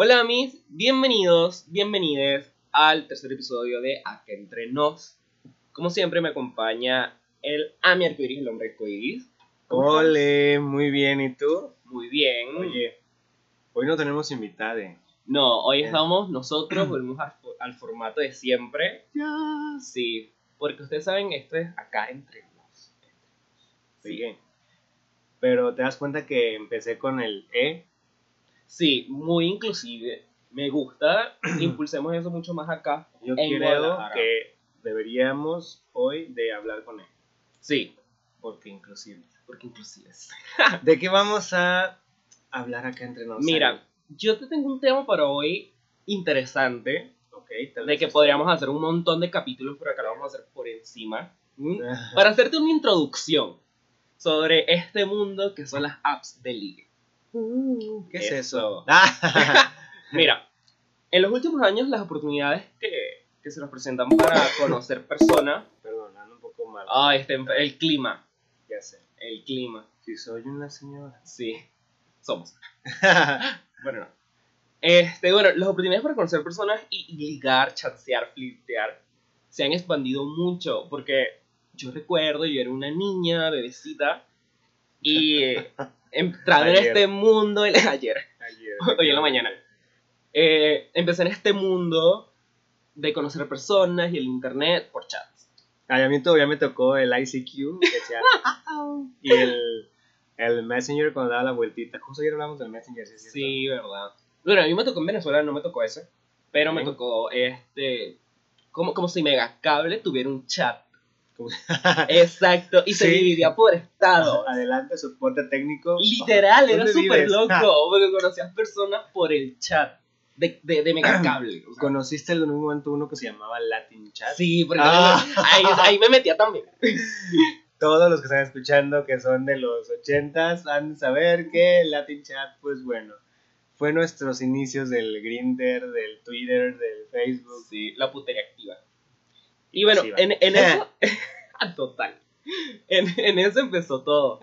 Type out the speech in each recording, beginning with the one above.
Hola mis, bienvenidos, bienvenides al tercer episodio de Acá Entre Nos. Como siempre me acompaña el Ami Arcoiris, el hombre arcoiris. Ole, muy bien, ¿y tú? Muy bien. Oye, hoy no tenemos invitada. No, hoy Bien. estamos nosotros, volvemos al, fo- al formato de siempre. Ya. Sí, porque ustedes saben, esto es Acá Entre Nos. Sí. Pero te das cuenta que empecé con el E. Sí, muy inclusive. Me gusta, impulsemos eso mucho más acá. Yo En creo que deberíamos hoy de hablar con E. Sí, Porque inclusive. porque inclusive. ¿De qué vamos a hablar acá entre nosotros? Mira, yo te tengo un tema para hoy interesante, ok, tal de que podríamos hacer un montón de capítulos, pero acá lo vamos a hacer por encima, para hacerte una introducción sobre este mundo que son las apps de ligue. ¿Qué es Eso. eso? Ah, Mira, en los últimos años las oportunidades que, que se nos presentan para conocer personas, Perdón, ando un poco mal. ah, este, el clima, Ya sé. el clima, Si soy una señora. sí, somos. Bueno, no. Este, bueno, las oportunidades para conocer personas y, y ligar, chancear, flirtear se han expandido mucho porque yo recuerdo, yo era una niña, bebecita, y eh, entrando en este mundo, el- ayer, Ayer. hoy en la mañana, eh, empecé en este mundo de conocer personas y el internet por chats. A mí todavía me tocó el ICQ, que decía, y el, el Messenger cuando daba la vueltita. Justo ayer hablamos del Messenger, ¿sí? cierto? Sí, verdad. Bueno, a mí me tocó en Venezuela, no me tocó ese, pero me Ok. tocó este, como, como si Megacable tuviera un chat. Exacto, y se dividía por estado. Adelante, soporte técnico. Literal, era ¿Dónde súper loco, porque conocías personas por el chat de, de, de Megacable. o sea. ¿Conociste en un momento uno que se llamaba Latin Chat? Sí, porque Ah. ahí, ahí me metía también. Todos los que están escuchando que son de los ochentas han de saber que Latin Chat, pues bueno, fue nuestros inicios del Grinder, del Twitter, del Facebook. Sí, la putería activa. Y bueno, Sí, en, en eso, total, en, en eso empezó todo.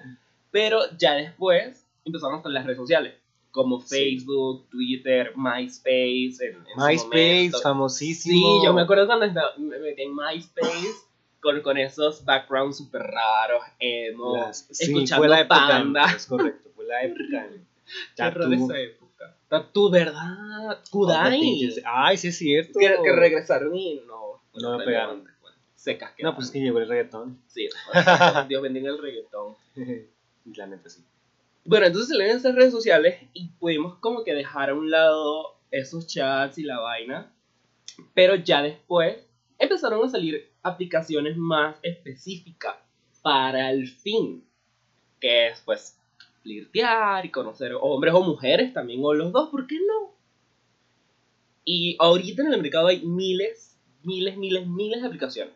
Pero ya después empezaron con las redes sociales, como Sí. Facebook, Twitter, MySpace. En, en MySpace, famosísimo. Sí, yo me acuerdo cuando estaba- me metí en MySpace con, con esos backgrounds súper raros, emo, Las- sí, escuchando fue la época, Panda. Es correcto, fue la época. Tatu. esa época. Tatu, ¿verdad? Kudai. Ay, sí es cierto. Que, que regresaron y no. No me pegaron. No, pues es que llegó el reggaetón. Sí, Dios bendiga el reggaetón. La neta sí. Bueno, entonces salieron en esas redes sociales y pudimos como que dejar a un lado esos chats y la vaina. Pero ya después empezaron a salir aplicaciones más específicas para el fin. Que es pues flirtear y conocer hombres o mujeres también, o los dos, ¿por qué no? Y ahorita en el mercado hay miles, miles, miles, miles de aplicaciones.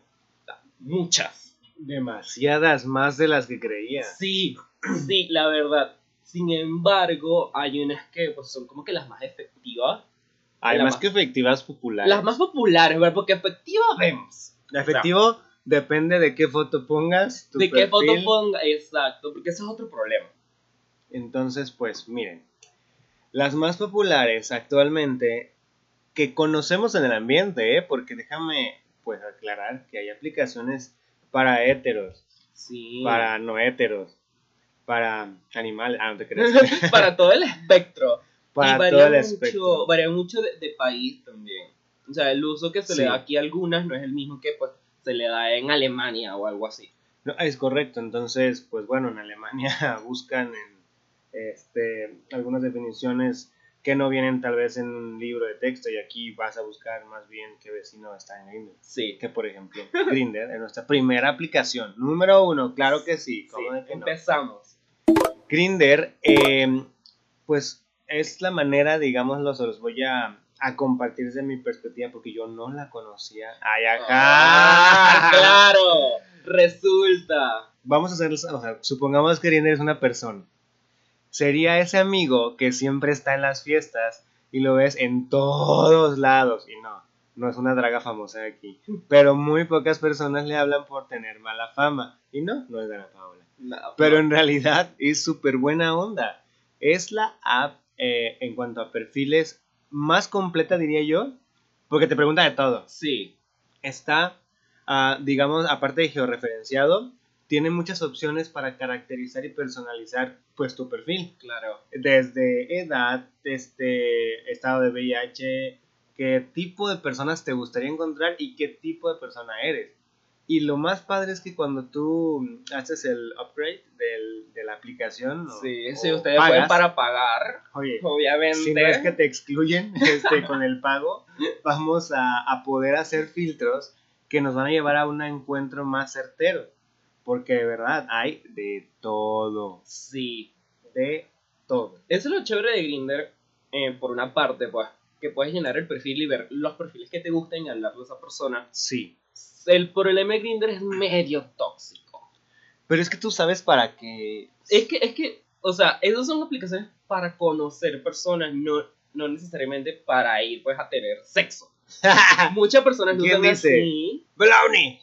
Muchas. Demasiadas más de las que creía. Sí, sí, la verdad. Sin embargo, hay unas que pues, son como que las más efectivas. Además la que efectivas populares. Las más populares, ¿verdad? Porque efectivas vemos. Efectivo depende de qué foto pongas. tu de qué foto perfil. ponga, exacto, porque ese es otro problema. Entonces, pues miren. Las más populares actualmente que conocemos en el ambiente, ¿eh? porque déjame pues aclarar que hay aplicaciones para héteros, Sí. para no héteros, para animales, ah, no te creas. Para todo el espectro. para y varía todo el mucho, espectro. Varía mucho de, de país también. O sea, el uso que se le da aquí a algunas no es el mismo que pues se le da en Alemania o algo así. No, es correcto, entonces, pues bueno, en Alemania buscan en este, algunas definiciones que no vienen tal vez en un libro de texto y aquí vas a buscar más bien qué vecino está en Grindr. Sí. Que por ejemplo, Grindr es nuestra primera aplicación, número uno, claro que sí, ¿cómo que no? empezamos. Grindr, eh, pues es la manera, digámoslo, se los voy a, a compartir desde mi perspectiva porque yo no la conocía. ¡Ay, ajá! ¡Ah, claro! Resulta. Vamos a hacer, o sea, supongamos que Grindr es una persona. Sería ese amigo que siempre está en las fiestas y lo ves en todos lados. Y no, no es una draga famosa aquí. Pero muy pocas personas le hablan por tener mala fama. Y no, no es Dana Paola. No, Pero en realidad es súper buena onda. Es la app eh, en cuanto a perfiles más completa, diría yo, porque te pregunta de todo. Sí. Está, ah, digamos, aparte de georreferenciado, tiene muchas opciones para caracterizar y personalizar pues tu perfil. Claro. Desde edad, este estado de VIH, qué tipo de personas te gustaría encontrar y qué tipo de persona eres. Y lo más padre es que cuando tú haces el upgrade del- de la aplicación, o- Sí, o ustedes pagas, pueden para pagar, Oye, obviamente. si no es que te excluyen este, con el pago, vamos a, a poder hacer filtros que nos van a llevar a un encuentro más certero. Porque de verdad hay de todo. Sí. De todo. Eso es lo chévere de Grinder, por una parte, pues, que puedes llenar el perfil y ver los perfiles que te gustan y hablarle a esa persona. Sí. El problema de Grinder es medio tóxico. Pero es que tú sabes para qué. Es que, es que, o sea, esas son aplicaciones para conocer personas, no, no necesariamente para ir, pues, a tener sexo. Muchas personas lo ¿Quién dice? así. ¡Brownie!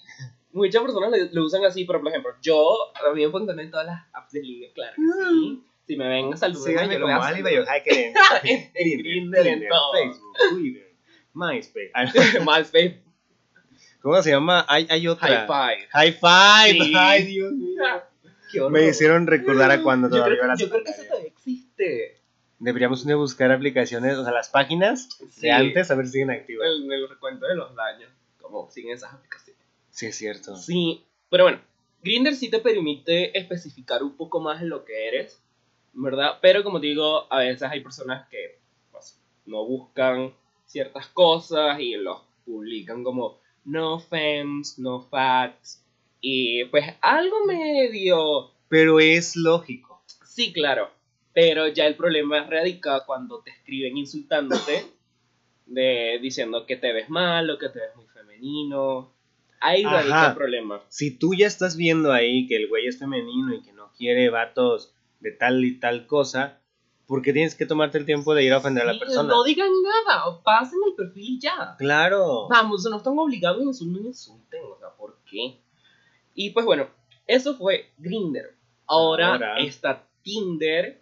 Muchas personas lo, lo usan así, pero por ejemplo, yo, a mí me en todas las apps de ligue, claro que sí. Si me ven a saludar, Síganme yo como Ali saludar. Bayohai en todo. Facebook, Twitter, MySpace. Ah, MySpace, ¿Cómo se llama? Hay, hay otra. High Five. High Five. Sí. Ay, Dios mío. Qué horror. Me hicieron recordar a cuando yo todavía creo, era yo creo que eso todavía existe. Deberíamos un día buscar aplicaciones, o sea, las páginas Sí. de antes a ver si siguen activas. En el recuento de los daños, como siguen esas aplicaciones. Sí, es cierto. Sí, pero bueno, Grindr sí te permite especificar un poco más lo que eres, ¿verdad? Pero como te digo, a veces hay personas que pues, no buscan ciertas cosas y los publican como no fems, no facts, y pues algo medio... Pero es lógico. Sí, claro, pero ya el problema radica cuando te escriben insultándote, de, diciendo que te ves mal o que te ves muy femenino. Ahí radica el problema. Si tú ya estás viendo ahí que el güey es femenino y que no quiere vatos de tal y tal cosa, ¿por qué tienes que tomarte el tiempo de ir a ofender a la persona? No digan nada, pasen el perfil y ya. Claro. Vamos, no están obligados a insultar, no insulten, o sea, ¿por qué? Y pues bueno, eso fue Grinder. Ahora, Ahora. está Tinder,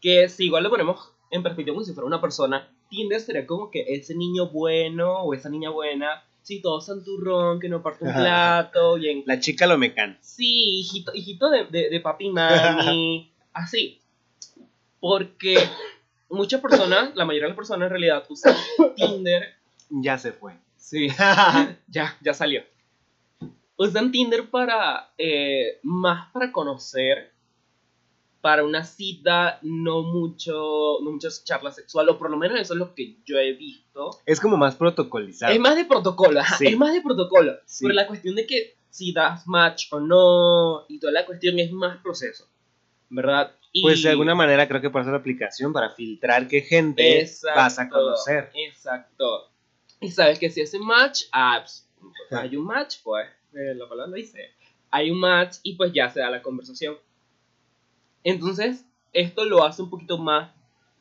que si igual lo ponemos en perspectiva como si fuera una persona, Tinder sería como que ese niño bueno o esa niña buena, sí, todo santurrón, que no parte un plato, bien La chica lo mecan. Sí, hijito, hijito de, de, de papi y mami, así. Porque muchas personas, la mayoría de las personas en realidad usan Tinder. Ya se fue. Sí, ya, ya salió. Usan Tinder para, eh, más para conocer, para una cita, no mucho, no muchas charlas sexuales, o por lo menos eso es lo que yo he visto. es como más protocolizado. Es más de protocolo, Sí. es más de protocolo. Sí. Pero la cuestión de que si das match o no, y toda la cuestión es más proceso, ¿verdad? Y Pues de alguna manera creo que por eso la aplicación para filtrar qué gente Exacto, vas a conocer. Exacto. Y sabes que si ese match, ah, pues, hay un match, pues, eh, la palabra lo dice. Hay un match y pues ya se da la conversación. Entonces, esto lo hace un poquito más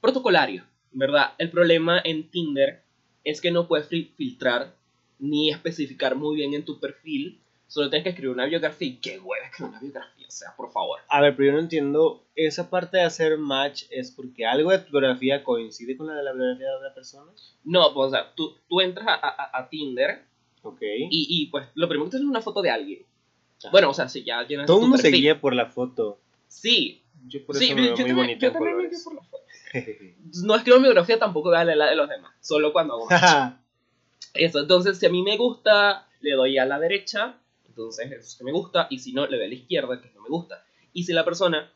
protocolario, ¿verdad? El problema en Tinder es que no puedes fil- filtrar ni especificar muy bien en tu perfil. Solo tienes que escribir una biografía. Y qué hueva escribir una biografía, o sea, por favor. A ver, pero yo no entiendo, esa parte de hacer match es porque algo de tu biografía coincide con la de la biografía de otra persona. No, pues, o sea, tú, tú entras a, a- a Tinder Ok. y, y, pues lo primero que te es una foto de alguien. Ajá. Bueno, o sea, si ya llenas Todo el mundo se guía por la foto. Sí, Yo por sí, eso yo, me veo yo muy también, bonito yo en también me por. No escribo mi biografía, tampoco voy a leer la de los demás. Solo cuando hago. Eso, entonces si a mí me gusta, le doy a la derecha, entonces eso es que me gusta, y si no, le doy a la izquierda, que no me gusta. Y si la persona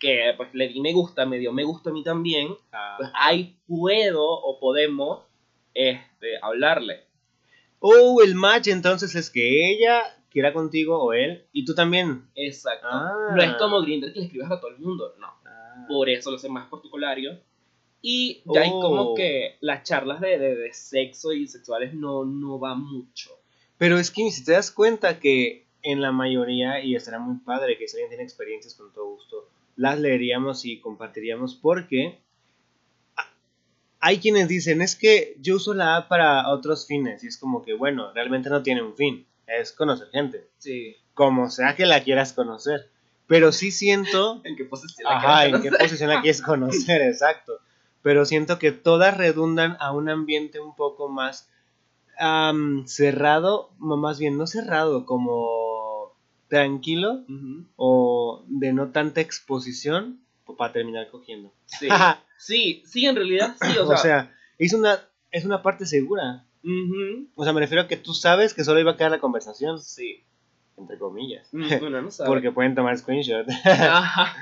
que pues le di me gusta, me dio me gusta a mí también, Ah. pues ahí puedo o podemos este, hablarle. Oh, el match entonces es que ella quiera contigo o él y tú también. Exacto. Ah. No es como Grindr que le escribas a todo el mundo, no. Ah. Por eso lo hace más protocolario. Y ya hay Oh. como que las charlas de, de, de sexo y sexuales no, no va mucho. Pero es que si te das cuenta que en la mayoría, y estará muy padre que si alguien tiene experiencias con todo gusto, las leeríamos y compartiríamos porque hay quienes dicen, es que yo uso la app para otros fines y es como que, bueno, realmente no tiene un fin, es conocer gente, Sí. como sea que la quieras conocer. Pero sí siento ¿En qué posición la Ajá, quieres ¿en qué conocer? posición la quieres conocer? Exacto. pero siento que todas redundan a un ambiente un poco más am, cerrado, o más bien no cerrado, como tranquilo o de no tanta exposición para terminar cogiendo. Sí. sí, sí, en realidad sí, o O sea. sea, es una, es una parte segura. Ujú, O sea, me refiero a que tú sabes que solo iba a quedar la conversación, Sí. entre comillas. Mm, Bueno, no sabe. Porque pueden tomar screenshot. Ajá.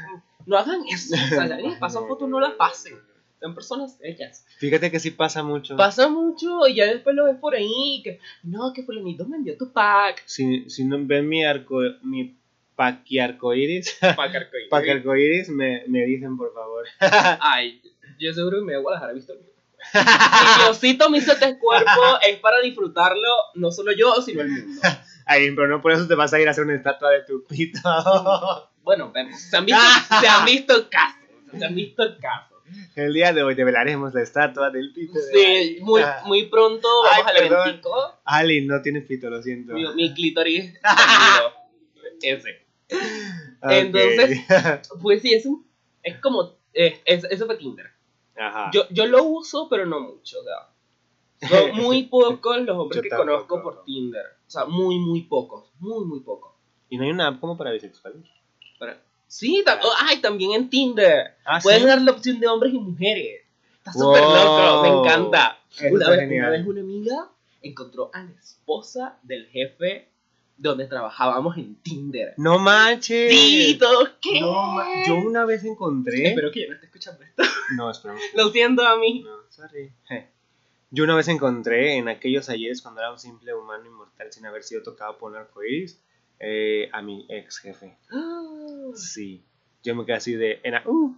No hagan eso. O sea, si alguien pasa fotos, no las pasen. Son personas hechas. Fíjate que sí pasa mucho. Pasa mucho y ya después lo ves por ahí. Que, no, que fulanito me envió tu pack. Si, si no ven mi arco, mi paquiarcoiris, Pack arcoíris. paquiarcoiris, me, me dicen por favor. Ay, yo seguro que me voy a he visto el mío. Si Diosito me hizo este cuerpo es para disfrutarlo, no solo yo, sino el mundo. Ay, pero no por eso te vas a ir a hacer una estatua de tu pito. Bueno, se han visto, se han visto casos. Se han visto casos. El día de hoy develaremos la estatua del pito. de Sí, muy, Ah. muy pronto Ay, vamos al perdón. eventico. Ali no tiene pito, lo siento. Mi, mi clítoris. Ese. Ok. entonces- Pues sí, es un. Es como. Es, es- eso fue Tinder. Ajá. Yo, yo lo uso, pero no mucho. O sea, son muy pocos los hombres que tampoco. conozco por Tinder. O sea, muy, muy pocos. Muy, muy pocos. ¿Y no hay una app como para bisexuales? Pero- sí, tam- oh, ay, también en Tinder. Ah, Puedes ¿sí? dar la opción de hombres y mujeres. Está Wow. súper loco, me encanta. Una vez, una vez una amiga encontró a la esposa del jefe donde trabajábamos en Tinder. No manches. Sí, todos qué. No Yo una vez encontré. Espero que ya no esté escuchando esto. No, espera. Lo siento a mí. No, sorry. Yo una vez encontré en aquellos ayeres cuando era un simple humano inmortal sin haber sido tocado por un arcoíris eh, a mi ex jefe. Sí, yo me quedé así de en a- uh,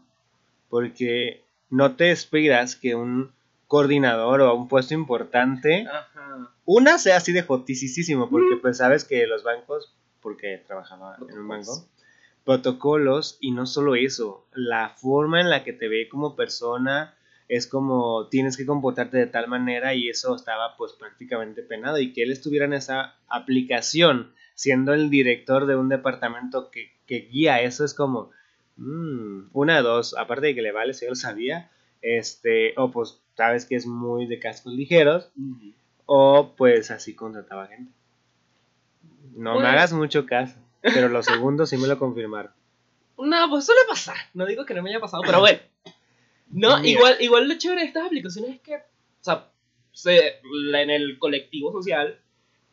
porque no te esperas que un coordinador o un puesto importante, Ajá. una sea así de jotisísimo, porque pues sabes que los bancos, porque trabajaba en un banco, protocolos y no solo eso, la forma en la que te ve como persona es como tienes que comportarte de tal manera y eso estaba pues prácticamente penado y que él estuviera en esa aplicación siendo el director de un departamento que, que guía eso es como mm, una de dos, aparte de que le vale si yo lo sabía, este, o pues sabes que es muy de cascos ligeros o pues así contrataba gente. No me Pues- hagas mucho caso, pero los segundos sí me lo confirmaron. No, pues suele pasar. No digo que no me haya pasado, pero bueno. No, Mira. igual, igual lo chévere de estas aplicaciones es que, o sea, se- en el colectivo social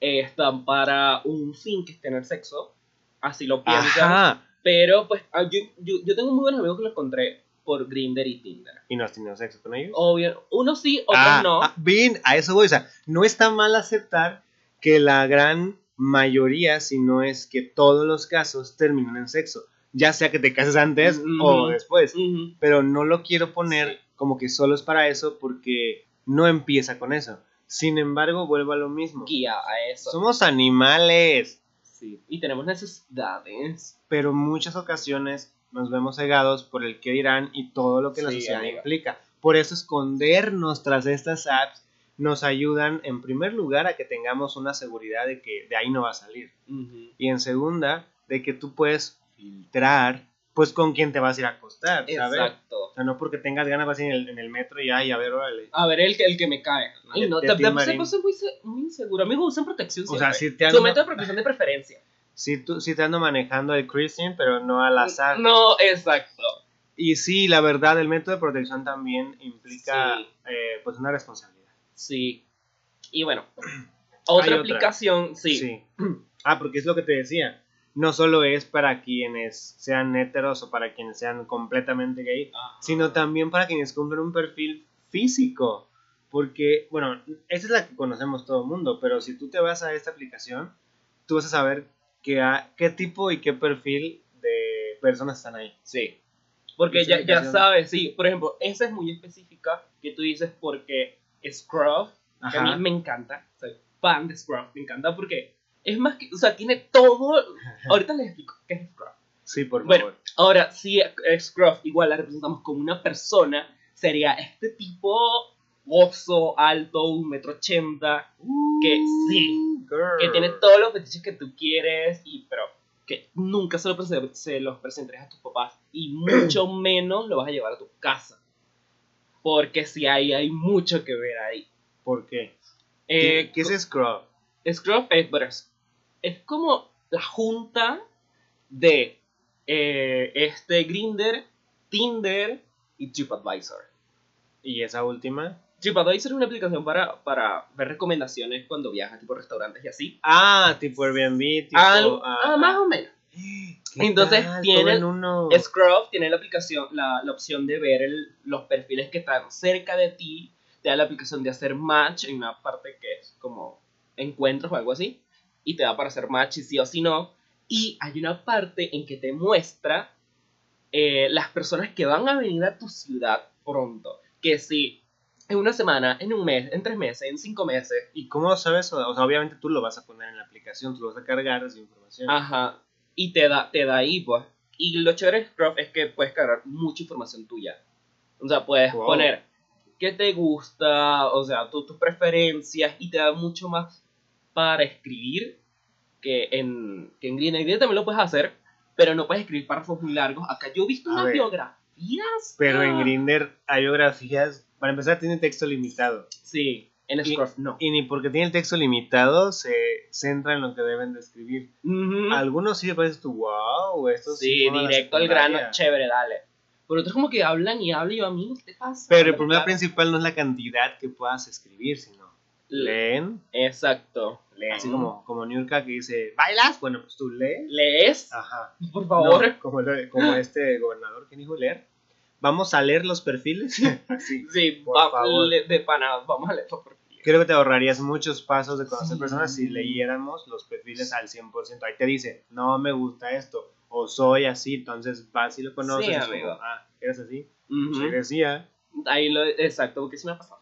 eh, están para un fin que es tener sexo. Así lo piensan. Ajá. Pero, pues, ah, yo, yo, yo tengo muy buenos amigos que los encontré por Grindr y Tinder. ¿Y no has tenido sexo con ellos? Obvio, unos sí, otros Ah, no. ah, bien, a eso voy. O sea, no está mal aceptar que la gran mayoría, si no es que todos los casos, terminan en sexo. Ya sea que te cases antes o después. Pero no lo quiero poner Sí. como que solo es para eso porque no empieza con eso. Sin embargo, vuelvo a lo mismo. Guía a eso. Somos animales. Sí. Y tenemos necesidades. pero en muchas ocasiones nos vemos cegados por el que dirán y todo lo que la Sí, sociedad amiga. implica. Por eso escondernos tras estas apps nos ayudan en primer lugar a que tengamos una seguridad de que de ahí no va a salir. Ujú. Y en segunda, de que tú puedes filtrar pues con quién te vas a ir a acostar, ¿sabes? Exacto. O sea, no porque tengas ganas vas en el, en el metro y ay, a ver, órale. A ver, el, que- el que me cae. Ay, no, te, te, se puse muy, muy inseguro. Amigos, usan protección O sea, siempre. si te Su ando, método de protección de preferencia. Sí, tú, sí te ando manejando el Christian, pero no al azar. No, exacto. Y sí, la verdad, el método de protección también implica Sí. eh, pues una responsabilidad. Sí. Y bueno, otra aplicación, sí. Ah, porque es lo que te decía. No solo es para quienes sean heteros o para quienes sean completamente gay, Ajá. sino también para quienes cumplen un perfil físico. Porque, bueno, esa es la que conocemos todo el mundo, pero si tú te vas a esta aplicación, tú vas a saber que a- qué tipo y qué perfil de personas están ahí. Sí. Porque ya, ya sabes, sí. Por ejemplo, esa es muy específica que tú dices porque Scruff, que a mí me encanta. Soy fan de Scruff, me encanta porque es más que, o sea, tiene todo. Ahorita les explico qué es Scruff. Sí, por Bueno, favor. Ahora, si Scruff igual la representamos como una persona, sería este tipo oso, alto, un metro ochenta, que sí, que tiene todos los fetiches que tú quieres, y pero que nunca se, lo se los presentarás a tus papás, y mucho menos lo vas a llevar a tu casa. Porque sí hay, hay mucho que ver ahí. ¿Por qué? Eh, ¿Qué, qué es Scrub? Scruff es, bueno, es, es como la junta de eh, este Grinder, Tinder y TripAdvisor. ¿Y esa última? TripAdvisor es una aplicación para, para ver recomendaciones cuando viajas, tipo restaurantes y así. Ah, tipo Airbnb, tipo... Ah, ah, más o menos. ¿qué Entonces, tal? tiene- Todo en uno. Scruff tiene la aplicación, la, la opción de ver el- los perfiles que están cerca de ti. Te da la aplicación de hacer match en una parte que es como encuentros o algo así. Y te da para hacer match si sí o si no. Y hay una parte en que te muestra eh, las personas que van a venir a tu ciudad pronto. Que si en una semana, en un mes, en tres meses, en cinco meses. ¿Y cómo sabes eso? O sea, obviamente tú lo vas a poner en la aplicación, tú lo vas a cargar esa información. Ajá. Y te da, te da ahí, pues. Y lo chévere de Scruff es que puedes cargar mucha información tuya. O sea, puedes Wow. poner qué te gusta, o sea, tu- tus preferencias, y te da mucho más para escribir que en, que en Green. En Green también lo puedes hacer, pero no puedes escribir párrafos muy largos. Acá yo he visto A unas ver. biografías. Pero en ah. Grinder hay biografías, para empezar tiene texto limitado. Sí, en Scruff no. Y ni porque tiene el texto limitado se centra en lo que deben de escribir. Ujú. Algunos sí le pareces tú, wow, esto sí. Sí, a directo al grano, secundaria". chévere, dale. Pero otros como que hablan y hablan y yo, amigo, ¿qué te pasa? Pero el problema principal no es la cantidad que puedas escribir, sino leen. Exacto. Leen. Así como, como Niurka que dice, ¿bailas? Bueno, pues tú lees. lees, Aja. por favor. No, como, como este gobernador que dijo leer. Vamos a leer los perfiles. Así. Sí, Por va- favor. le- de pana, vamos a leerlo por aquí. Creo que te ahorrarías muchos pasos de conocer Sí. personas si leyéramos los perfiles al 100%. Ahí te dice, no me gusta esto, o soy así, entonces vas y lo conoces. Sí, como, amigo. ah, eres así. Sí, decía. Ahí lo, exacto, porque sí me ha pasado.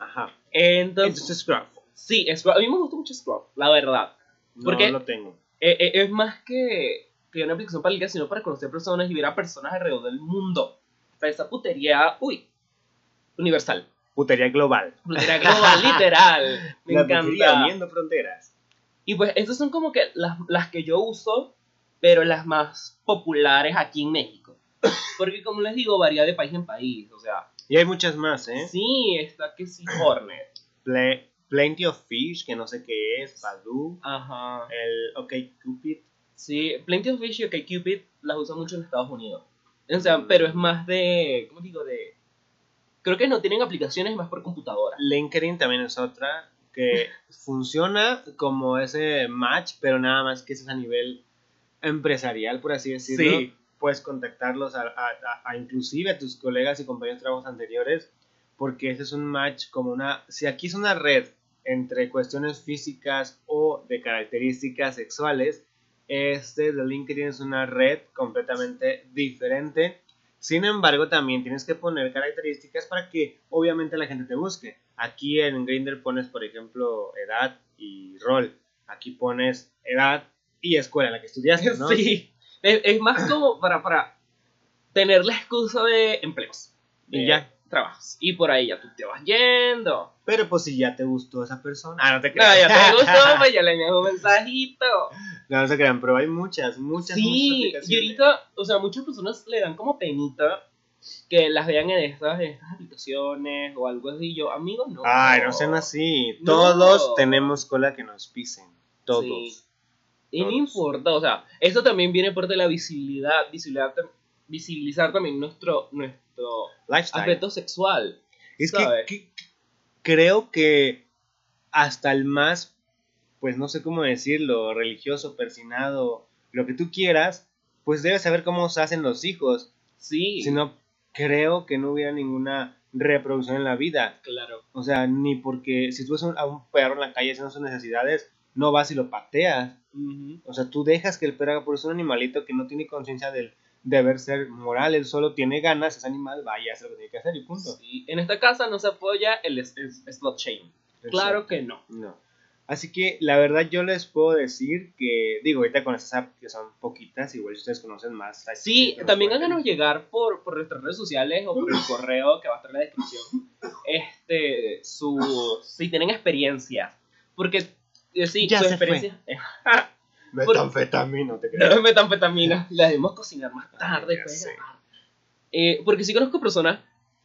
Ajá. Entonces, Entonces, Scruff. sí, Scrub- a mí me gusta mucho Scrub, la verdad. No ¿Por qué? lo tengo. Eh, eh, es más que, que una aplicación para ligar, sino para conocer personas y ver a personas alrededor del mundo. Esa putería, uy, universal. Putería global. Putería global, literal. Me la encanta. putería uniendo fronteras. Y pues esas son como que las, las que yo uso, pero las más populares aquí en México. Porque como les digo, varía de país en país. O sea, Y hay muchas más, ¿eh? sí, está que sí, Hornet. Ple- Plenty of Fish, que no sé qué es, Badoo, Ajá. el OK Cupid. Sí, Plenty of Fish y OkCupid las usan mucho en Estados Unidos. O sea, pero es más de, ¿cómo digo? De... Creo que no tienen aplicaciones más por computadora. LinkedIn también es otra que funciona como ese match, pero nada más que es a nivel empresarial, por así decirlo. Sí. Puedes contactarlos a, a- a- a inclusive a tus colegas y compañeros de trabajos anteriores, porque ese es un match como una... Si aquí es una red entre cuestiones físicas o de características sexuales, este de LinkedIn es una red completamente diferente. Sin embargo, también tienes que poner características para que obviamente la gente te busque. Aquí en Grindr pones, por ejemplo, edad y rol. Aquí pones edad y escuela en la que estudiaste, ¿no? Sí. Es, es más como para, para tener la excusa de empleos. Y ya. Trabajos. Y por ahí ya tú te vas yendo. Pero pues si ya te gustó esa persona. Ah, no te No, creas. ya te gustó, pues ya le envías un mensajito. No, no se crean, pero hay muchas, muchas, Sí, muchas y ahorita, o sea, muchas personas le dan como penita que las vean en estas, en estas aplicaciones o algo así. Yo, amigo, no. Ay, no sean así. No. Todos tenemos cola que nos pisen. Todos. Sí. Y no importa, o sea, eso también viene por de la visibilidad, visibilidad visibilizar también nuestro, nuestro Lifestyle. aspecto sexual. Es que, que- creo que hasta el más, pues no sé cómo decirlo, religioso, persinado, lo que tú quieras, pues debes saber cómo se hacen los hijos. Sí, Si no, creo que no hubiera ninguna reproducción en la vida. claro. O sea, ni porque si tú ves a un perro en la calle haciendo sus necesidades, no vas y lo pateas. O sea, tú dejas que el perro haga por eso un animalito que no tiene conciencia del deber ser moral, él solo tiene ganas, ese animal va y hace lo que tiene que hacer y punto. Sí, En esta casa no se apoya el slot shame. Claro que no. No. Así que la verdad yo les puedo decir que, digo, ahorita con estas apps que son poquitas, igual si ustedes conocen más. Sí, también háganos llegar por, por nuestras redes sociales o por el correo que va a estar en la descripción. Este, su, si tienen experiencias. Porque, eh, sí, Ya su se experiencia. Metanfetamina, te creas. No metanfetamina. La debemos cocinar más tarde. ya después de sé. grabar. Eh, porque sí conozco personas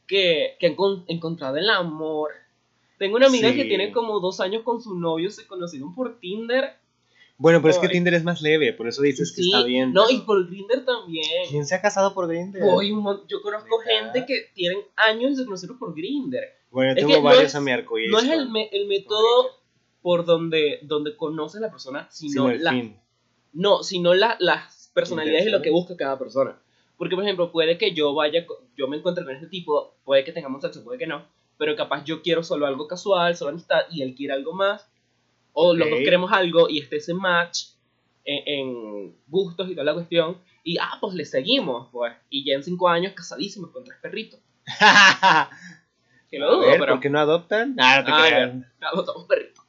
que, que han con- encontrado el amor. Tengo una amiga Sí. que tiene como dos años con su novio, se conocieron por Tinder. Bueno, pero es que Ay. Tinder es más leve, por eso dices que Sí, está bien. No, y por Grinder también. ¿Quién se ha casado por mon- yo conozco gente que tienen años y se conocieron por Grinder. Bueno, yo tengo no varios es- a mi arcoíris. No es con- el, me- el método por donde, donde conoces a la persona, sino, sino la, fin. no, sino la- las personalidades y lo que busca cada persona. Porque, por ejemplo, puede que yo vaya, yo me encuentre con este tipo, puede que tengamos sexo, puede que no, pero capaz yo quiero solo algo casual, solo amistad, y él quiere algo más, o los Ok. dos queremos algo y esté ese match en, en gustos y toda la cuestión, y ah, pues le seguimos, pues, y ya en cinco años casadísimos con tres perritos. Que lo dudo, ver, pero ¿por qué no adoptan? Ah, no te Ah, creas. adoptamos perritos.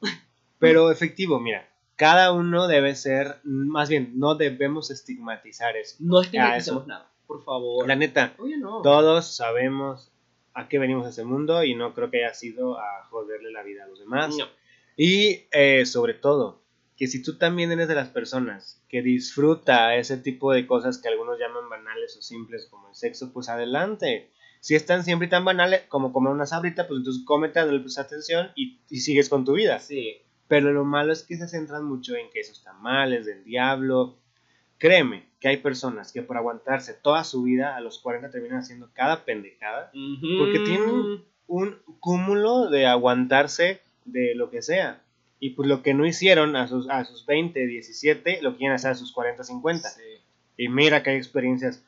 Pero efectivo, mira, cada uno debe ser, más bien, no debemos estigmatizar eso. No es que no eso. hacemos nada, por favor. La neta, Oye, no. todos sabemos a qué venimos a este mundo y no creo que haya sido a joderle la vida a los demás. No. Y eh, sobre todo, que si tú también eres de las personas que disfruta ese tipo de cosas que algunos llaman banales o simples como el sexo, pues adelante. Si están siempre tan banales como comer una sabrita, pues entonces cómete, dale pues atención y, y sigues con tu vida. Sí. Pero lo malo es que se centran mucho en que esos tamales del diablo. Créeme que hay personas que por aguantarse toda su vida a los 40 terminan haciendo cada pendejada. Porque tienen- Un cúmulo de aguantarse de lo que sea. Y pues lo que no hicieron a sus, a sus 20, 17, lo quieren hacer a sus 40, 50. Sí. Y mira que hay experiencias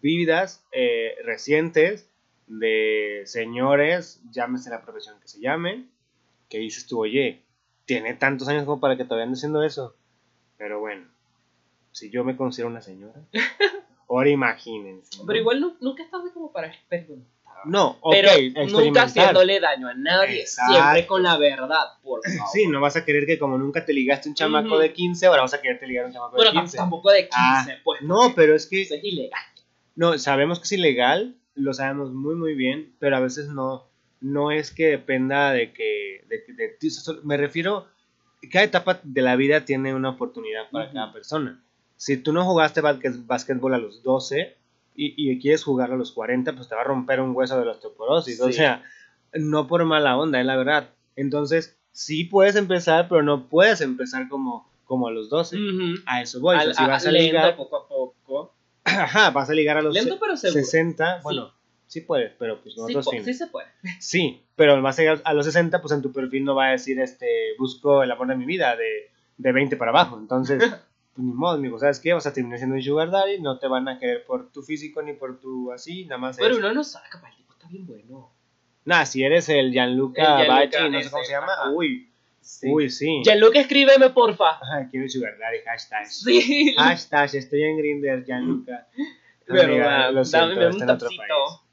vívidas, eh, recientes, de señores, llámese la profesión que se llame, que dices tú, oye, tiene tantos años como para que todavía ande haciendo eso. Pero bueno, si yo me considero una señora, ahora imagínense. ¿no? Pero igual nu- nunca es tarde como para experimentar. No, ok, Pero nunca haciéndole daño a nadie. Exacto. Siempre con la verdad, por favor. Sí, no vas a querer que como nunca te ligaste un chamaco Ujú. de 15, ahora vas a quererte ligar a un chamaco Bueno, de tam- 15. tampoco de 15, Ah, pues. No, pero es que Eso es ilegal. No, sabemos que es ilegal, lo sabemos muy muy bien, pero a veces no, no es que dependa de que, de, de ti, so- me refiero, cada etapa de la vida tiene una oportunidad para Ujú. cada persona. Si tú no jugaste básquetbol a los 12 y, y quieres jugarlo a los 40, pues te va a romper un hueso de la osteoporosis, o Sí. sea, no por mala onda, es la verdad. Entonces, sí puedes empezar, pero no puedes empezar como, como a los 12. Ujú. A eso voy, o sea, Al- si a- vas a lento, ligar, poco a poco. ajá, vas a ligar a los Lento, pero seguro. 60, bueno, sí puedes, pero pues Sí, nosotros po- sí. sí se puede. Sí, pero vas a los 60, pues en tu perfil no va a decir, este, busco el amor de mi vida de, de 20 para abajo. Entonces, pues ni modo, amigo, ¿sabes qué? Vas a terminar siendo un sugar daddy, no te van a querer por tu físico ni por tu así, nada más Pero es- uno no sabe, capaz el tipo está bien bueno. Nah, si eres el Gianluca El Gianluca Bacci, no sé cómo se llama, ajá. uy, Sí. uy, sí. Gianluca, escríbeme, porfa. Ajá, quiero sugar daddy, hashtag. Sí. Hashtag, estoy en Grindr, Gianluca. Verdad, Amiga, lo siento, dame un está en otro país.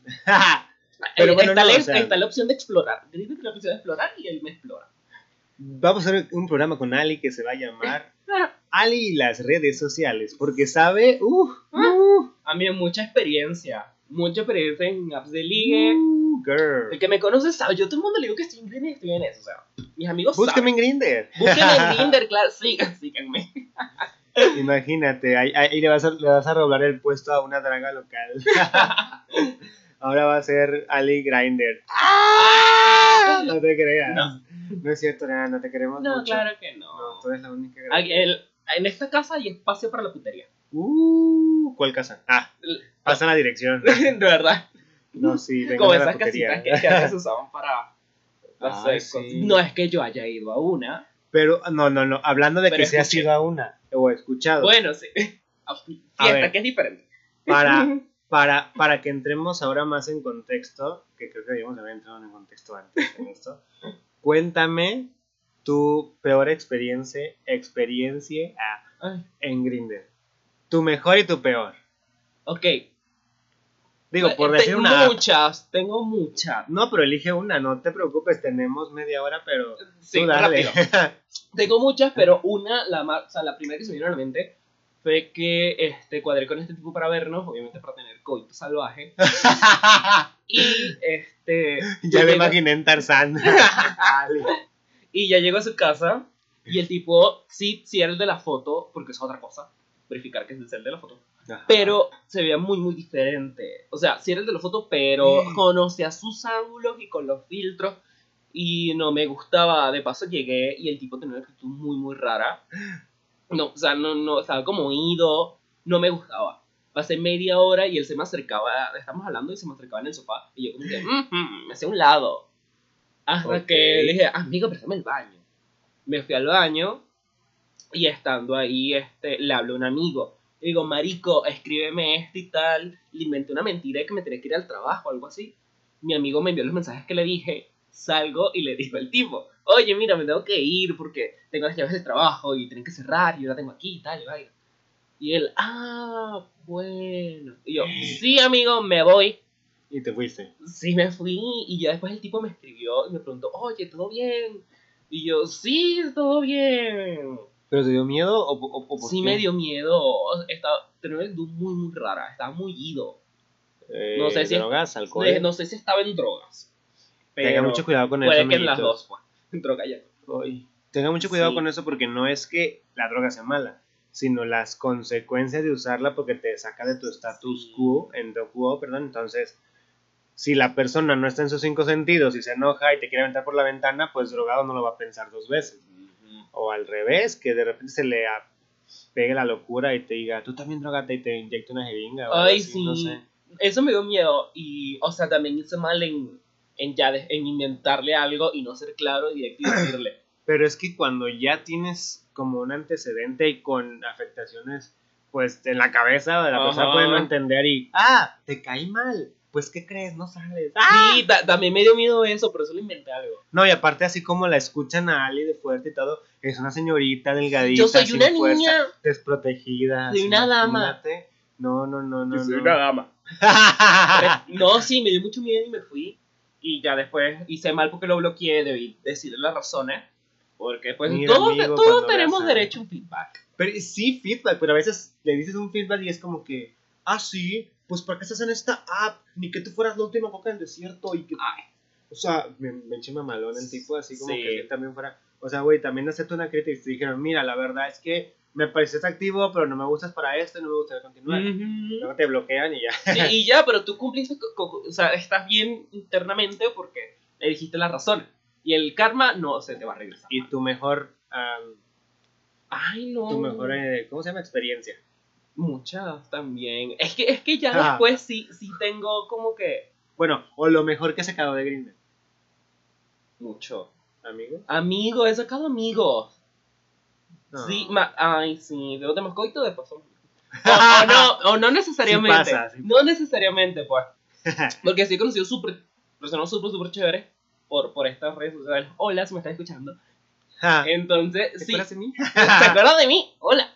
Pero bueno, está, no, la, o sea- está la opción de explorar. Grito la opción de explorar y él me explora. Vamos a hacer un programa con Ali que se va a llamar Ali y las redes sociales, porque sabe, uh, uh, A mí mucha experiencia. Mucha experiencia en apps de ligue. uh, girl. El que me conoce sabe. Yo a todo el mundo le digo que estoy en Grindr y estoy en eso. O sea, mis amigos Búsqueme saben. en Grindr. Búsquenme en Grindr, claro. Sigan, síganme. Imagínate, ahí, ahí le, vas a, le vas a robar el puesto a una draga local. Ahora va a ser Ali Grinder. ¡Ah! No te creas. No. No es cierto, nada, no te queremos No, mucho. claro que No, no. tú eres la única. Aquí, el- en esta casa hay espacio para la putería. Uh, ¿Cuál casa? Ah, pasa la dirección. de verdad. No, sí, Como esas casitas que, que antes se usaban para Ay, hacer sí. No es que yo haya ido a una. Pero, no, no, no, hablando de Pero que se ha sido a una, o escuchado, Bueno, sí. A Fiesta, ver. que es diferente. para, para, para que entremos ahora más en contexto, que creo que debíamos haber entrado en contexto antes en esto, cuéntame tu peor experiencia, experiencia ah, en Grindr. Tu mejor y tu peor. ok. Digo, por decir tengo una muchas, tengo muchas. No, pero elige una, no te preocupes, tenemos media hora, pero Sí, tú dale. rápido. Tengo muchas, pero una, la o sea, la primera que se me vino a la mente fue que este, cuadré con este tipo para vernos, obviamente para tener coito salvaje. Y este. ya yo me imaginé en Tarzán. Y ya llego a su casa y el tipo, sí, sí era el de la foto, porque es otra cosa. verificar que es el de la foto. Ajá. Pero se veía muy, muy diferente. O sea, sí era el de la foto, pero Mm. conocía sus ángulos y con los filtros. Y no me gustaba. De paso llegué y el tipo tenía una actitud muy, muy rara. No, o sea, no, no, estaba como ido. No me gustaba. Pasé media hora y él se me acercaba. Estamos hablando y se me acercaba en el sofá. Y yo, como que, "Mhm", me hacía un lado. Hasta Ok. que le dije, amigo, préstame el baño. Me fui al baño y estando ahí, este, le hablé a un amigo. Le digo, marico, escríbeme esto y tal. Le inventé una mentira de que me tenía que ir al trabajo o algo así. Mi amigo me envió los mensajes que le dije. Salgo y le digo al tipo, oye, mira, me tengo que ir porque tengo las llaves del trabajo y tienen que cerrar y yo la tengo aquí y tal y vaina. Y él, ah, bueno. Y yo, sí, amigo, me voy. Y te fuiste. Sí, me fui y ya después el tipo me escribió y me preguntó, oye, ¿todo bien? Y yo, sí, todo bien. ¿Pero te dio miedo o, o- o por Sí qué? me dio miedo. Estaba, tenía una actitud muy, muy rara. Estaba muy ido. Eh, no sé si- drogas, alcohol. No sé si estaba en drogas. Tenga mucho cuidado con puede eso, que en las dos, pues. Droga ya. Tenga mucho cuidado Sí. con eso porque no es que la droga sea mala, sino las consecuencias de usarla porque te saca de tu status Sí. quo, en quo, perdón. Entonces, si la persona no está en sus cinco sentidos y se enoja y te quiere aventar por la ventana, pues drogado no lo va a pensar dos veces. O al revés, que de repente se le pegue la locura y te diga, tú también drogate y te inyecta una jeringa o algo Ay, así, sí. no sé. Eso me dio miedo. Y, o sea, también hice mal en, en ya de- en inventarle algo y no ser claro, directo y decirle. Pero es que cuando ya tienes como un antecedente y con afectaciones, pues en la cabeza, la persona Ajá. puede no entender y, ah, te caí mal, pues ¿qué crees? No sales. ¡Ah! Sí, ta- también me dio miedo eso, por eso le inventé algo. No, y aparte así como la escuchan a Ali de fuerte y todo, es una señorita delgadita, Yo soy sin una fuerza, niña. desprotegida. Soy una dama. No, no, no, no. Yo soy no. una dama. No, sí, me dio mucho miedo y me fui. Y ya después hice mal porque lo bloqueé, debí decirle las razones. Porque pues Mira, todos, amigo, todos tenemos derecho a un feedback. Pero sí, feedback, pero a veces le dices un feedback y es como que, ah, sí, pues ¿para qué estás en esta app? Ni que tú fueras la última coca del desierto y que... Ay. O sea, me, me eché mamalón el tipo, así como Sí. que también fuera... O sea, güey, también acepto una crítica y te dijeron, mira, la verdad es que me pareces activo, pero no me gustas para esto y no me gustaría continuar. Ujú. Luego te bloquean y ya. Sí, y ya, pero tú cumpliste, o sea, estás bien internamente porque le dijiste las razones. Y el karma no se te va a regresar. Y tu mejor... am, Ay, no. tu mejor... eh, ¿Cómo se llama? Experiencia. Muchas también. Es que, es que ya Ah. después sí, sí tengo como que Bueno, o lo mejor que he sacado de Grindr, mucho. amigo. Amigo, he sacado amigos. No. Sí, ma- ay, sí, luego te coito después somos. O, o no, o no necesariamente. Sí pasa, sí no necesariamente, pues. Porque sí he conocido súper, personas súper, súper chéveres por, por estas redes sociales. Hola, si me están escuchando. Entonces, ¿Te sí. acuerdas de mí? ¿Se acuerdan de mí? Hola.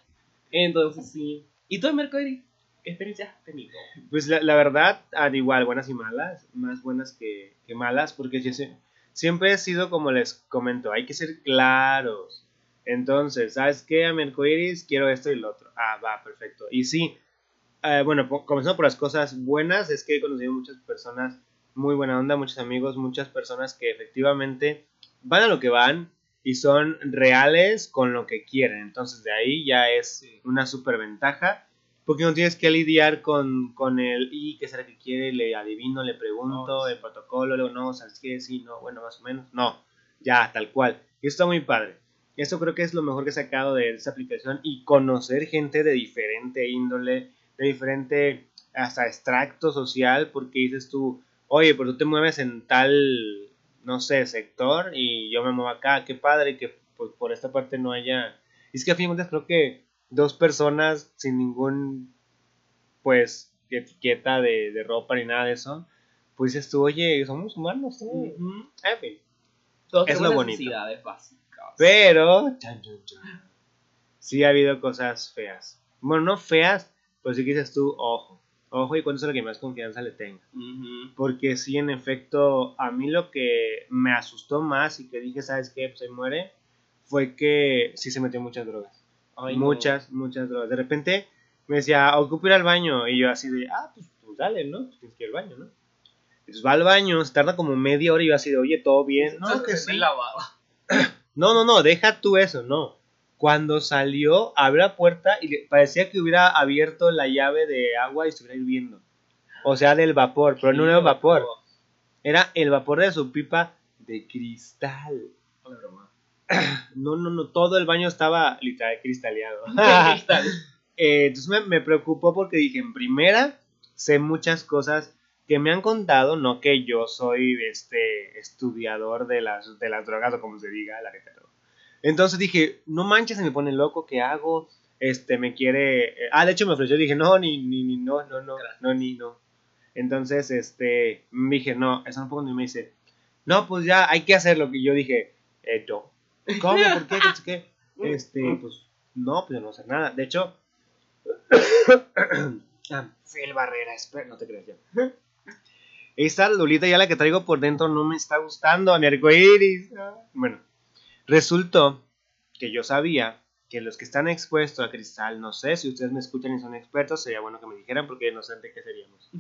Entonces, sí. ¿Y tú, Mercury? ¿Qué experiencias has tenido? Pues la, la verdad, al igual, buenas y malas, más buenas que, que malas, porque yo sé- siempre he sido como les comento, hay que ser claros. Entonces, ¿sabes qué? A mi arcoiris quiero esto y lo otro. Ah, va, perfecto. Y sí, eh, bueno, comenzando por las cosas buenas, es que he conocido muchas personas muy buena onda, muchos amigos, muchas personas que efectivamente van a lo que van y son reales con lo que quieren. Entonces, de ahí ya es una super ventaja. Porque no tienes que lidiar con, con el, y qué será que quiere, le adivino, le pregunto, No, el protocolo, luego no, ¿sabes qué? Sí, no, bueno, más o menos. No, ya, tal cual. Y está muy padre. Esto creo que es lo mejor que he sacado de esta aplicación y conocer gente de diferente índole, de diferente hasta extracto social, porque dices tú, oye, pero tú te mueves en tal, no sé, sector y yo me muevo acá, qué padre que pues, por esta parte no haya... Y es que a fin de cuentas creo que dos personas sin ningún, pues, etiqueta de, de ropa ni nada de eso, pues dices tú, oye, somos humanos, tú. En fin. Todos Es lo bonito. básicas. Pero, chan, chan, chan, sí ha habido cosas feas. Bueno, no feas, pero sí que dices tú, ojo, ojo y cuánto es lo que más confianza le tenga. Ujú. Porque sí, en efecto, a mí lo que me asustó más y que dije, ¿sabes qué? Pues se muere, fue que sí se metió muchas drogas. Ay, no. muchas, muchas drogas. De repente me decía, ocupo ir al baño. Y yo así de, ah, pues, pues dale, ¿no? Pues tienes que ir al baño, ¿no? Entonces va al baño, se tarda como media hora y yo así de, oye, ¿todo bien? No, que sí. lavaba. No, no, no, deja tú eso, no. Cuando salió, abrió la puerta y le- parecía que hubiera abierto la llave de agua y estuviera hirviendo. O sea, del vapor, pero no era vapor. Era el vapor de su pipa de cristal. No, no, no, todo el baño estaba literal cristaleado. Eh, entonces me, me preocupó porque dije, en primera, sé muchas cosas que me han contado, no que yo soy este estudiador de las, de las drogas o como se diga, la neta, no. Entonces dije, no manches, se me pone loco, ¿qué hago? Este, me quiere... eh, ah, de hecho me ofreció, dije, no, ni, ni, ni, no, no, no, no, ni, no. Entonces, este, dije, no, eso no puedo ni me dice, no, pues ya, hay que hacerlo. Que yo dije, eh, no. ¿Cómo? ¿Por qué? ¿Qué? qué? Este, pues, no, pues yo no sé nada. De hecho, ah, Phil Barrera, espera, no te creas ya. Esta Lolita ya la que traigo por dentro no me está gustando a mi arcoíris. Bueno, resultó que yo sabía que los que están expuestos a cristal, no sé si ustedes me escuchan y son expertos, sería bueno que me dijeran porque no sé de qué seríamos.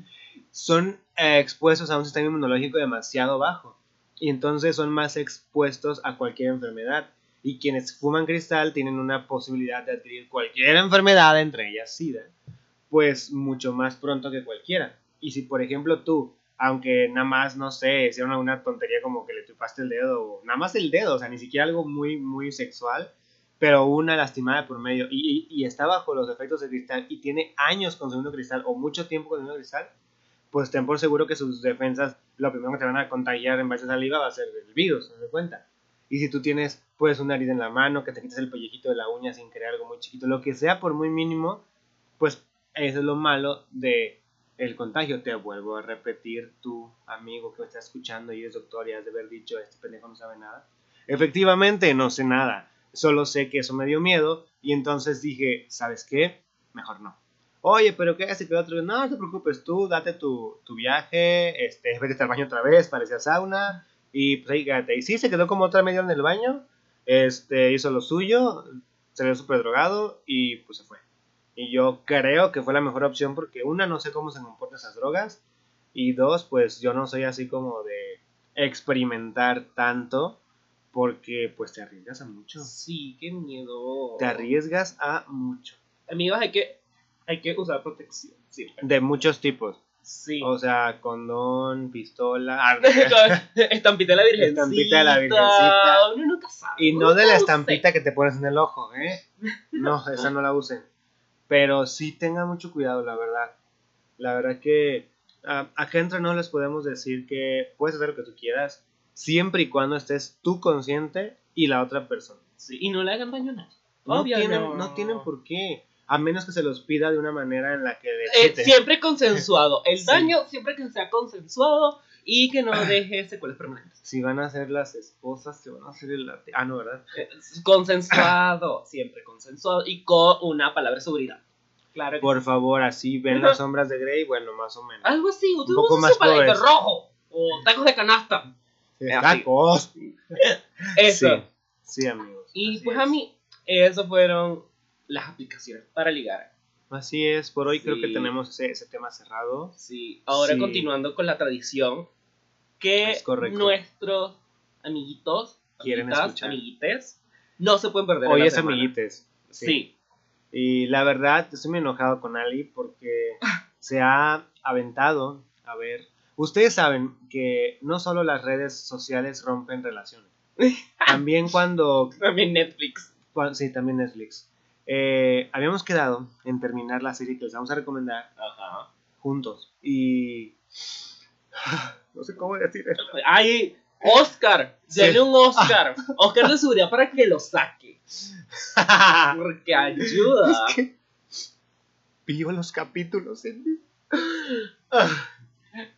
Son eh, expuestos a un sistema inmunológico demasiado bajo y entonces son más expuestos a cualquier enfermedad. Y quienes fuman cristal tienen una posibilidad de adquirir cualquier enfermedad, entre ellas SIDA, pues mucho más pronto que cualquiera. Y si, por ejemplo, tú, aunque nada más, no sé, hicieron alguna tontería como que le chupaste el dedo, o nada más el dedo, o sea, ni siquiera algo muy, muy sexual, pero una lastimada por medio, y, está bajo los efectos de cristal y tiene años consumiendo cristal, o mucho tiempo consumiendo cristal, pues ten por seguro que sus defensas, lo primero que te van a contagiar en base a saliva va a ser el virus, ¿te das cuenta? Y si tú tienes, pues, una herida en la mano, que te quitas el pellejito de la uña sin querer algo muy chiquito, lo que sea por muy mínimo, pues eso es lo malo de el contagio. Te vuelvo a repetir, tu amigo que está escuchando y es doctor y has de haber dicho, este pendejo no sabe nada. Efectivamente, no sé nada. Solo sé que eso me dio miedo y entonces dije, ¿sabes qué? Mejor no. Oye, pero ¿qué hace que otro? No, no te preocupes, tú date tu, tu viaje, este, vete al baño otra vez, parecía sauna, y pues. Y sí, se quedó como otra media en el baño, este, hizo lo suyo, se súper drogado y pues se fue. Y yo creo que fue la mejor opción porque una, no sé cómo se comportan esas drogas, y dos, pues yo no soy así como de experimentar tanto, porque pues te arriesgas a mucho. Sí, qué miedo. Te arriesgas a mucho. Amigos, hay que, hay que usar protección. Siempre. De muchos tipos. Sí. O sea, condón, pistola. ah, estampita de la virgencita. Estampita de la virgencita. Uno nunca sabe. Y no de la estampita que te pones en el ojo, ¿eh? No, esa no la usen. Pero sí tengan mucho cuidado, la verdad. La verdad que a- acá entre no les podemos decir que puedes hacer lo que tú quieras, siempre y cuando estés tú consciente y la otra persona. Sí, y no le hagan daño a nadie. No, tienen, no. no tienen por qué. A menos que se los pida de una manera en la que Eh, siempre consensuado. El Sí. daño siempre que sea consensuado y que no deje secuelas permanentes. Si van a ser las esposas, se van a hacer el... Ah, no, ¿verdad? Eh, Consensuado, siempre consensuado y con una palabra de seguridad. Claro que Por sí. favor, así ven las sombras de Grey, bueno, más o menos. Algo así, Un poco más pobres. rojo o tacos de canasta. Sí, así. tacos. Eso. Sí, sí, amigos. Y pues es. a mí, esas fueron las aplicaciones para ligar. Así es, por hoy creo que Sí. tenemos ese, ese tema cerrado. Sí. Ahora Sí. continuando con la tradición que nuestros amiguitos, Quieren amiguitas, escuchar. amiguites, no se pueden perder. en Hoy la es semana. amiguites. Sí. Y la verdad, estoy muy enojado con Ali porque se ha aventado. A ver, ustedes saben que no solo las redes sociales rompen relaciones. También cuando También Netflix. Sí, también Netflix. Eh, habíamos quedado en terminar la serie que les vamos a recomendar Ajá. juntos. Y. No sé cómo decir esto. Ay, Oscar, Sí. denle un Oscar. Oscar de seguridad para que lo saque. Porque ayuda. es que. Vio los capítulos sin mí.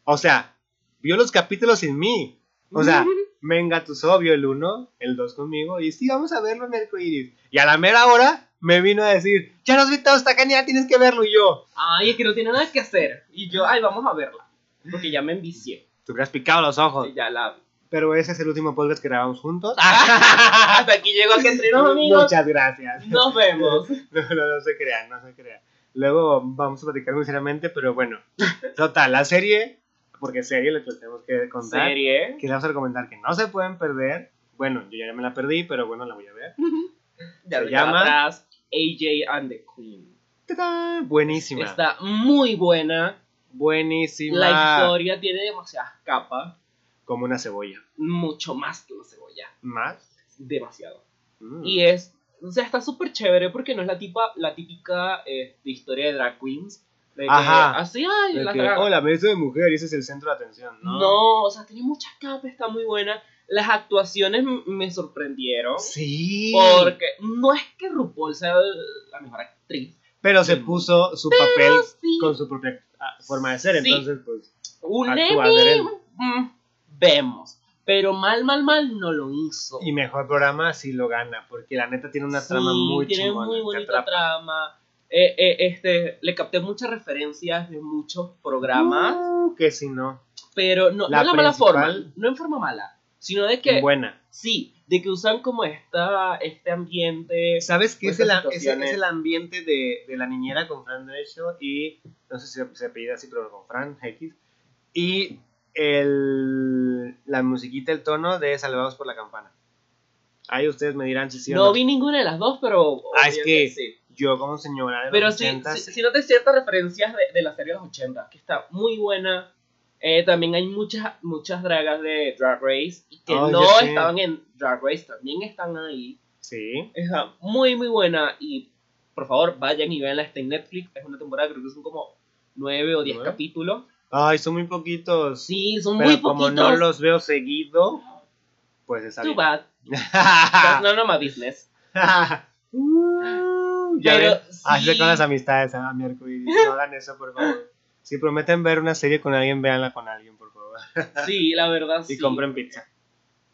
O sea, vio los capítulos sin mí. O sea, me engatusó, vio el 1, el 2 conmigo. Y sí, vamos a verlo en arcoiris. Y a la mera hora me vino a decir: Ya nos vi todo, está genial, tienes que verlo. Y yo. Ay, es que no tiene nada que hacer. Y yo, ay, vamos a verla. Porque ya me envicié. Te hubieras picado los ojos. Ya la vi. Pero ese es el último podcast que grabamos juntos. Hasta aquí llegó que entre los amigos. Muchas gracias. Nos vemos. No, no, no se crean, no se crean. Luego vamos a platicar muy seriamente, pero bueno. Total, la serie, porque serie lo que les tenemos que contar, Serie. que les vamos a recomendar que no se pueden perder. Bueno, yo ya me la perdí, pero bueno, la voy a ver. Ya Se llama- atrás, AJ and the Queen. ¡Tadá! Buenísima. Está muy buena. Buenísima. La historia tiene demasiadas capas. Como una cebolla. Mucho más que una cebolla. ¿Más? Demasiado. Mm. Y es, o sea, está súper chévere porque no es la, tipa, la típica este, historia de drag queens. De que, Ajá. así, ay, De la que. Hola, me hizo de mujer y ese es el centro de atención, ¿no? No, o sea, tiene muchas capas, está muy buena. Las actuaciones me sorprendieron. Sí. Porque no es que RuPaul sea la mejor actriz. Pero se puso su papel sí. con su propia forma de ser, Sí. entonces pues... Un mm, vemos. Pero mal, mal, mal no lo hizo. Y mejor programa si lo gana, porque la neta tiene una Sí, trama muy tiene chingona. muy bonita trama. Eh, eh, este, le capté muchas referencias de muchos programas, Uh, que si no. pero no, la no en la mala forma, no en forma mala, sino de que, Buena. sí, de que usan como esta, este ambiente. ¿Sabes qué es Estas el, situaciones. es el ambiente de, de la niñera con Fran Drescher y, no sé si se, se apellida así, pero con Fran X, y el, la musiquita, el tono de Salvados por la Campana. Ahí ustedes me dirán si sí o no no. vi ninguna de las dos, pero. Ah, es que sí. Yo como señora de los Pero sí, 80, sí, sí noté ciertas referencias de, de la serie de los 80, que está muy buena. Eh, también hay muchas, muchas dragas de Drag Race que Oh, no estaban en Drag Race, también están ahí. Sí. Está muy, muy buena. Y por favor, vayan y veanla. Está en Netflix. Es una temporada, creo que son como 9 o 10 ¿Nueve? capítulos. Ay, son muy poquitos. Sí, son pero muy como poquitos. no los veo seguido, pues está Too bien. bad. That's none of my business. Uh, ya Pero ven, así sí. con las amistades a mi arcoíris. No hagan eso, por favor. Si prometen ver una serie con alguien, véanla con alguien, por favor. Sí, la verdad Y sí. compren pizza.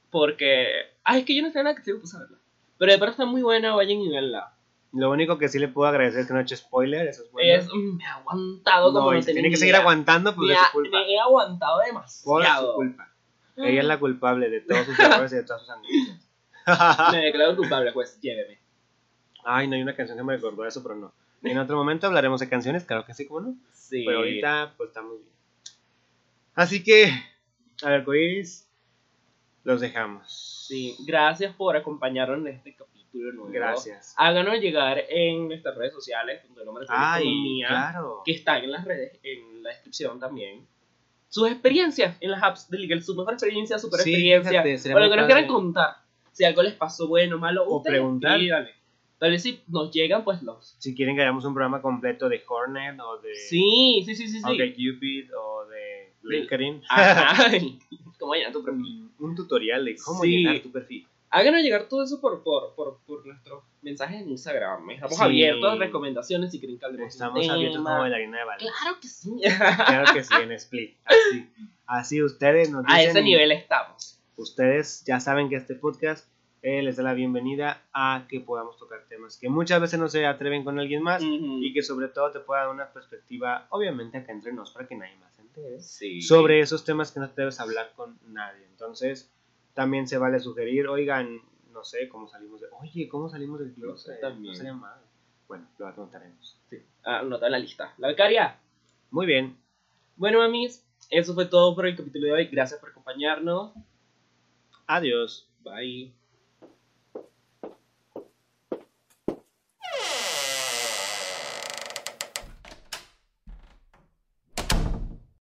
Porque. Ay, es que yo no sé nada que se puse a verla. Pero de verdad está muy buena, vayan y veanla. Lo único que sí le puedo agradecer es que no he hecho spoiler, eso es bueno. Es, mm, me ha aguantado como no, no, y tenía tiene que seguir aguantando, me, ha- su culpa. me he aguantado Por demasiado. su culpa. Ella es la culpable de todos sus errores y de todas sus angustias. Me declaro culpable, pues lléveme. Ay, no hay una canción que me recordó eso, pero no. En otro momento hablaremos de canciones, claro que sí, como no. Sí. Pero ahorita, pues estamos bien. Así que, a ver, Coiris, los dejamos. Sí, gracias por acompañarnos en este capítulo nuevo. Gracias. Háganos llegar en nuestras redes sociales, donde no me Ay, economía, claro. que están en las redes, en la descripción también. Sus experiencias en las apps de Legal, su mejor experiencia, super Sí, experiencia, fíjate, sería o lo muy que nos quieran contar. Si algo les pasó bueno, malo, O preguntar. escríbanle. Tal vez si nos llegan, pues los. Si quieren que hagamos un programa completo de Hornet o de Sí, sí, sí, sí. sí. o de Cupid o de LinkedIn. Ajá. ¿Cómo llenar tu perfil? un tutorial de cómo Sí. llenar tu perfil. Háganos llegar todo eso por, por, por, por nuestros mensajes en Instagram. Estamos Sí. abiertos a recomendaciones si quieren que hablemos Estamos abiertos como bailarina de ballet. Claro que sí. Claro que sí, en Split. Así. Así ustedes nos dicen. A ese nivel estamos. Ustedes ya saben que este podcast eh, les da la bienvenida a que podamos tocar temas que muchas veces no se atreven con alguien más Ujú. y que sobre todo te pueda dar una perspectiva, obviamente acá entre nos, para que nadie más se entere, Sí. sobre esos temas que no debes hablar con nadie. Entonces, también se vale sugerir, oigan, no sé, cómo salimos de... Oye, ¿cómo salimos del closet? También. No sería mal. Bueno, lo anotaremos. Sí. Ah, Anota en la lista. La becaria. Muy bien. Bueno, mamis, eso fue todo por el capítulo de hoy. Gracias por acompañarnos. Adiós. Bye.